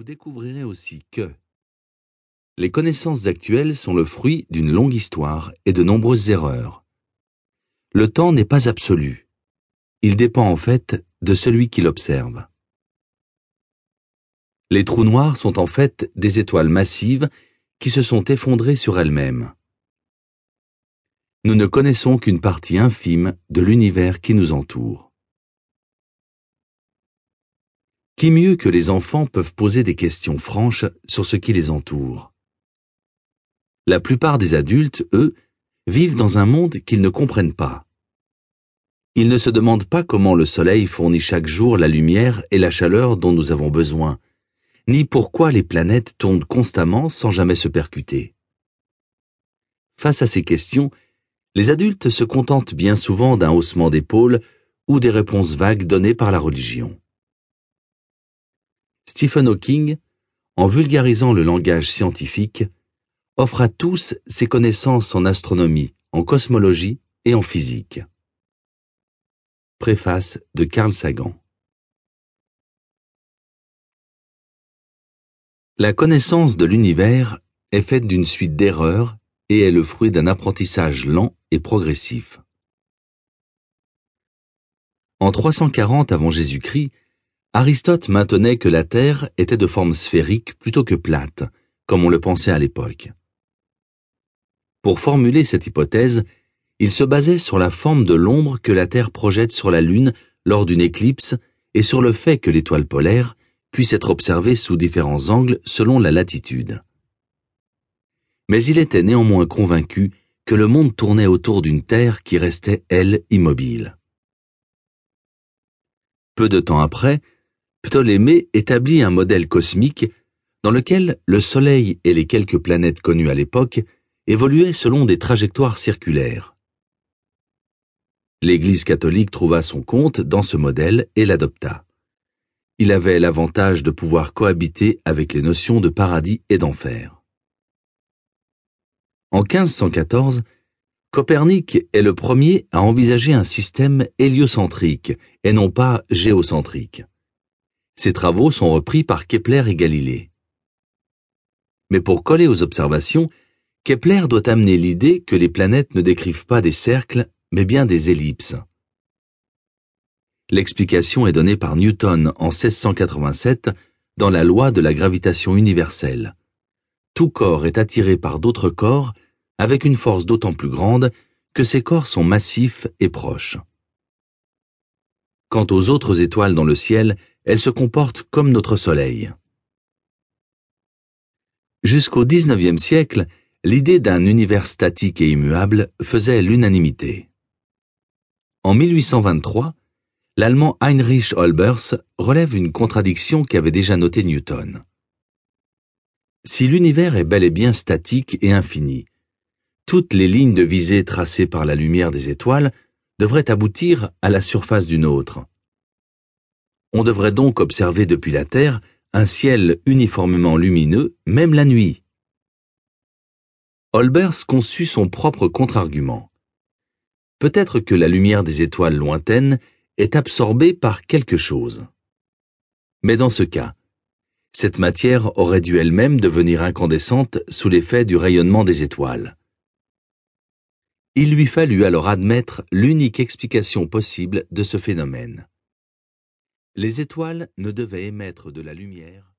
vous découvrirez aussi que les connaissances actuelles sont le fruit d'une longue histoire et de nombreuses erreurs. Le temps n'est pas absolu. Il dépend en fait de celui qui l'observe. Les trous noirs sont en fait des étoiles massives qui se sont effondrées sur elles-mêmes. Nous ne connaissons qu'une partie infime de l'univers qui nous entoure. Qui mieux que les enfants peuvent poser des questions franches sur ce qui les entoure? La plupart des adultes, eux, vivent dans un monde qu'ils ne comprennent pas. Ils ne se demandent pas comment le soleil fournit chaque jour la lumière et la chaleur dont nous avons besoin, ni pourquoi les planètes tournent constamment sans jamais se percuter. Face à ces questions, les adultes se contentent bien souvent d'un haussement d'épaule ou des réponses vagues données par la religion. Stephen Hawking, en vulgarisant le langage scientifique, offre à tous ses connaissances en astronomie, en cosmologie et en physique. Préface de Carl Sagan La connaissance de l'univers est faite d'une suite d'erreurs et est le fruit d'un apprentissage lent et progressif. En 340 avant Jésus-Christ, Aristote maintenait que la Terre était de forme sphérique plutôt que plate, comme on le pensait à l'époque. Pour formuler cette hypothèse, il se basait sur la forme de l'ombre que la Terre projette sur la Lune lors d'une éclipse et sur le fait que l'étoile polaire puisse être observée sous différents angles selon la latitude. Mais il était néanmoins convaincu que le monde tournait autour d'une Terre qui restait, elle, immobile. Peu de temps après, Ptolémée établit un modèle cosmique dans lequel le Soleil et les quelques planètes connues à l'époque évoluaient selon des trajectoires circulaires. L'Église catholique trouva son compte dans ce modèle et l'adopta. Il avait l'avantage de pouvoir cohabiter avec les notions de paradis et d'enfer. En 1514, Copernic est le premier à envisager un système héliocentrique et non pas géocentrique. Ses travaux sont repris par Kepler et Galilée. Mais pour coller aux observations, Kepler doit amener l'idée que les planètes ne décrivent pas des cercles mais bien des ellipses. L'explication est donnée par Newton en 1687 dans la loi de la gravitation universelle. Tout corps est attiré par d'autres corps avec une force d'autant plus grande que ces corps sont massifs et proches. Quant aux autres étoiles dans le ciel, elles se comportent comme notre Soleil. Jusqu'au XIXe siècle, l'idée d'un univers statique et immuable faisait l'unanimité. En 1823, l'Allemand Heinrich Olbers relève une contradiction qu'avait déjà notée Newton. Si l'univers est bel et bien statique et infini, toutes les lignes de visée tracées par la lumière des étoiles devraient aboutir à la surface d'une autre. On devrait donc observer depuis la Terre un ciel uniformément lumineux, même la nuit. Olbers conçut son propre contre-argument. Peut-être que la lumière des étoiles lointaines est absorbée par quelque chose. Mais dans ce cas, cette matière aurait dû elle-même devenir incandescente sous l'effet du rayonnement des étoiles. Il lui fallut alors admettre l'unique explication possible de ce phénomène. Les étoiles ne devaient émettre de la lumière